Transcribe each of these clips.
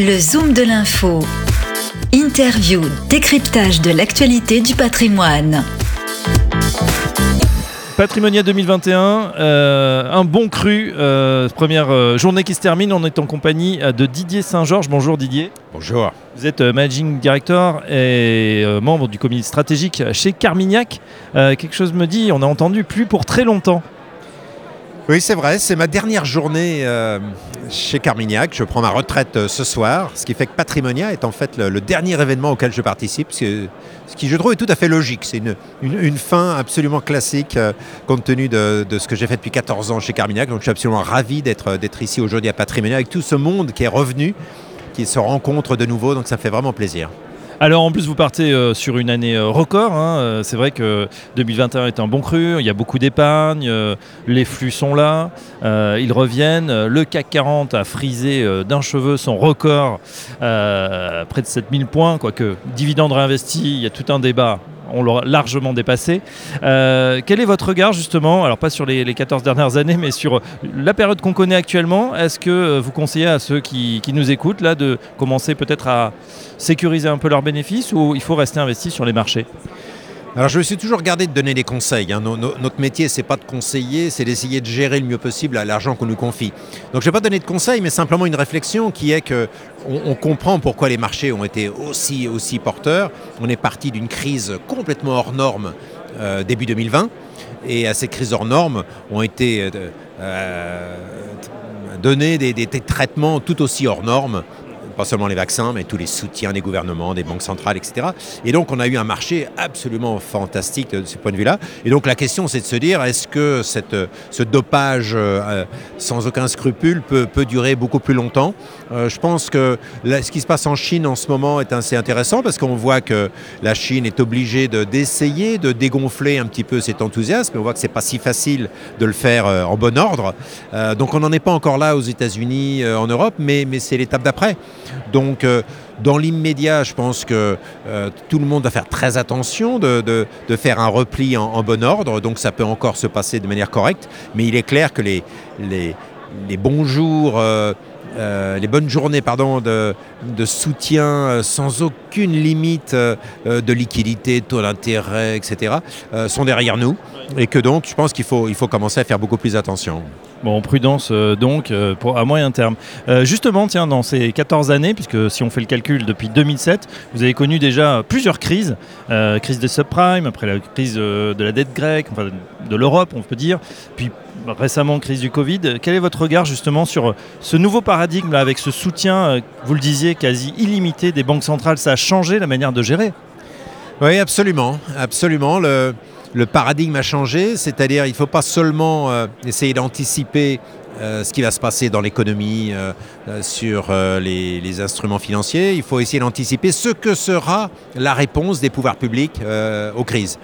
Le Zoom de l'info. Interview, décryptage de l'actualité du patrimoine. Patrimonia 2021, euh, un bon cru, euh, première euh, journée qui se termine, on est en compagnie de Didier Saint-Georges. Bonjour Didier. Bonjour. Vous êtes Managing Director et membre du comité stratégique chez Carmignac. quelque chose me dit, on a entendu plus pour très longtemps. Oui, c'est vrai, c'est ma dernière journée euh, chez Carmignac. Je prends ma retraite euh, ce soir, ce qui fait que Patrimonia est en fait le, dernier événement auquel je participe, ce, qui je trouve est tout à fait logique. C'est une, fin absolument classique euh, compte tenu de, ce que j'ai fait depuis 14 ans chez Carmignac. Donc je suis absolument ravi d'être ici aujourd'hui à Patrimonia avec tout ce monde qui est revenu, qui se rencontre de nouveau, donc ça fait vraiment plaisir. Alors en plus vous partez euh, sur une année euh, record, hein. euh, c'est vrai que 2021 est un bon cru, il y a beaucoup d'épargne, les flux sont là, ils reviennent, le CAC 40 a frisé d'un cheveu son record près de 7000 points, quoique dividendes réinvestis, il y a tout un débat on l'a largement dépassé. Euh, quel est votre regard justement, alors pas sur les, 14 dernières années, mais sur la période qu'on connaît actuellement? Est-ce que euh, vous conseillez à ceux qui, nous écoutent là de commencer peut-être à sécuriser un peu leurs bénéfices ou il faut rester investi sur les marchés? Alors je me suis toujours gardé de donner des conseils. Hein. notre métier, c'est pas de conseiller, c'est d'essayer de gérer le mieux possible l'argent qu'on nous confie. Donc je vais pas donner de conseils, mais simplement une réflexion qui est que on, comprend pourquoi les marchés ont été aussi, aussi porteurs. On est parti d'une crise complètement hors norme euh, début 2020, et à ces crises hors normes ont été euh, euh, donnés des, des, traitements tout aussi hors normes pas seulement les vaccins, mais tous les soutiens des gouvernements, des banques centrales, etc. Et donc on a eu un marché absolument fantastique de ce point de vue-là. Et donc la question c'est de se dire, est-ce que cette, ce dopage euh, sans aucun scrupule peut, peut, durer beaucoup plus longtemps? Euh, Je pense que ce qui se passe en Chine en ce moment est assez intéressant parce qu'on voit que la Chine est obligée d'essayer de, dégonfler un petit peu cet enthousiasme. On voit que c'est pas si facile de le faire euh, en bon ordre. donc on n'en est pas encore là aux États-Unis, en Europe, mais, mais c'est l'étape d'après. Donc, euh, dans l'immédiat, je pense que euh, tout le monde va faire très attention de, faire un repli en, bon ordre. Donc, ça peut encore se passer de manière correcte. Mais il est clair que les, bons jours. Euh, les bonnes journées pardon, de, soutien sans aucune limite de liquidité, taux d'intérêt, etc., sont derrière nous. Et que donc, je pense qu'il faut, commencer à faire beaucoup plus attention. Bon, prudence euh, donc euh, à moyen terme. Euh, justement, tiens, dans ces 14 années, puisque si on fait le calcul depuis 2007, vous avez connu déjà plusieurs crises. crise des subprimes, après la crise de la dette grecque, enfin de l'Europe, on peut dire, récemment crise du Covid. Quel est votre regard justement sur ce nouveau paradigme avec ce soutien, vous le disiez, quasi illimité des banques centrales? Ça a changé la manière de gérer? Oui, absolument. absolument. Le paradigme a changé, c'est-à-dire il ne faut pas seulement euh, essayer d'anticiper euh, ce qui va se passer dans l'économie, euh, sur les, instruments financiers, il faut essayer d'anticiper ce que sera la réponse des pouvoirs publics aux crises.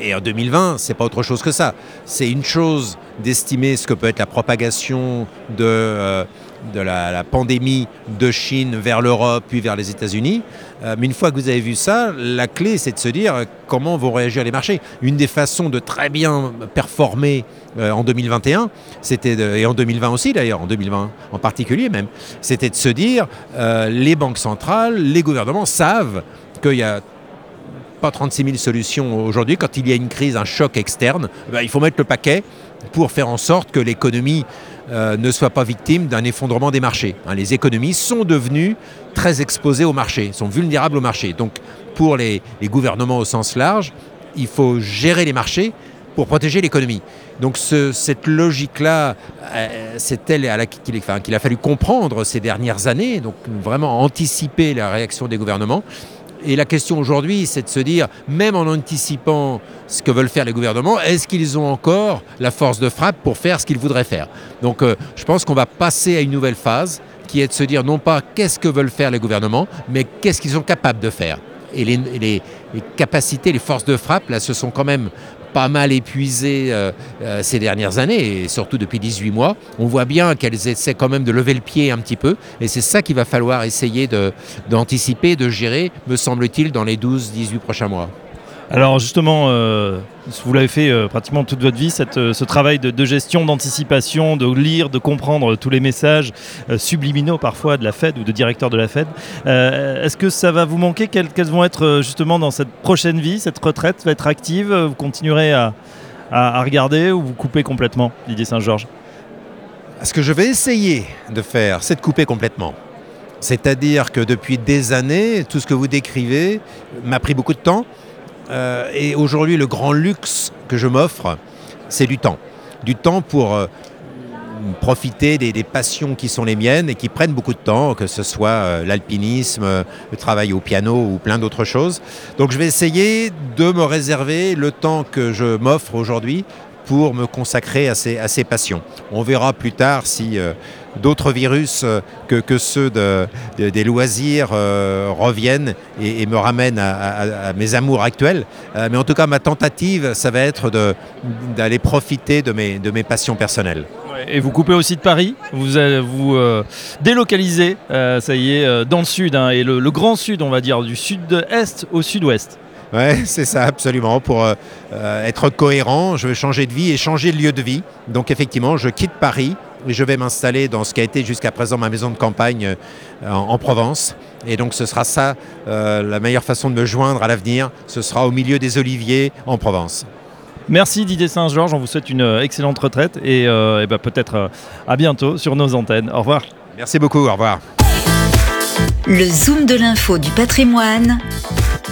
Et en 2020, c'est pas autre chose que ça. C'est une chose d'estimer ce que peut être la propagation de de la, pandémie de Chine vers l'Europe, puis vers les États-Unis. Euh, mais une fois que vous avez vu ça, la clé, c'est de se dire euh, comment vont réagir les marchés. Une des façons de très bien performer euh, en 2021, c'était et en 2020 aussi d'ailleurs, en 2020 en particulier même, c'était de se dire les banques centrales, les gouvernements savent qu'il y a pas 36 000 solutions aujourd'hui. Quand il y a une crise, un choc externe, eh ben, il faut mettre le paquet pour faire en sorte que l'économie euh, ne soit pas victime d'un effondrement des marchés. Hein, les économies sont devenues très exposées au marché, sont vulnérables au marché. Donc pour les, gouvernements au sens large, il faut gérer les marchés pour protéger l'économie. Donc cette logique-là, euh, c'est elle à qu'il a fallu comprendre ces dernières années, donc vraiment anticiper la réaction des gouvernements. Et la question aujourd'hui, c'est de se dire, même en anticipant ce que veulent faire les gouvernements, est-ce qu'ils ont encore la force de frappe pour faire ce qu'ils voudraient faire? Donc euh, je pense qu'on va passer à une nouvelle phase qui est de se dire non pas qu'est-ce que veulent faire les gouvernements, mais qu'est-ce qu'ils sont capables de faire. Et les, capacités, les forces de frappe, là, se sont quand même pas mal épuisées euh, euh, ces dernières années, et surtout depuis 18 mois. On voit bien qu'elles essaient quand même de lever le pied un petit peu, et c'est ça qu'il va falloir essayer d'anticiper, de, gérer, me semble-t-il, dans les 12-18 prochains mois. Alors justement, euh, vous l'avez fait euh, pratiquement toute votre vie, euh, ce travail de, gestion, d'anticipation, de lire, de comprendre tous les messages subliminaux parfois de la Fed ou de directeur de la Fed. Est-ce que ça va vous manquer quelles, vont être justement dans cette prochaine vie, cette retraite va être active Vous continuerez à, à, regarder ou vous coupez complètement, Didier Saint-Georges? Ce que je vais essayer de faire, c'est de couper complètement. C'est-à-dire que depuis des années, tout ce que vous décrivez m'a pris beaucoup de temps. Euh, et aujourd'hui, le grand luxe que je m'offre, c'est du temps. Du temps pour euh, profiter des, passions qui sont les miennes et qui prennent beaucoup de temps, que ce soit euh, l'alpinisme, le travail au piano ou plein d'autres choses. Donc je vais essayer de me réserver le temps que je m'offre aujourd'hui pour me consacrer à ces, à ces passions. On verra plus tard si d'autres virus euh, que, ceux des loisirs euh, reviennent et, me ramènent à, mes amours actuels. Euh, mais en tout cas, ma tentative, ça va être d'aller profiter de mes, de mes passions personnelles. Et vous coupez aussi de Paris, vous vous délocalisez, ça y est, dans le sud, hein, et le, grand sud, on va dire, du sud-est au sud-ouest. Oui, c'est ça, absolument. Pour être cohérent, je veux changer de vie et changer de lieu de vie. Donc effectivement, je quitte Paris je vais m'installer dans ce qui a été jusqu'à présent ma maison de campagne euh, en, Provence. Et donc ce sera ça, euh, la meilleure façon de me joindre à l'avenir, ce sera au milieu des oliviers en Provence. Merci Didier Saint-Georges, on vous souhaite une euh, excellente retraite et, ben, peut-être à bientôt sur nos antennes. Au revoir. Merci beaucoup, au revoir. Le Zoom de l'info du patrimoine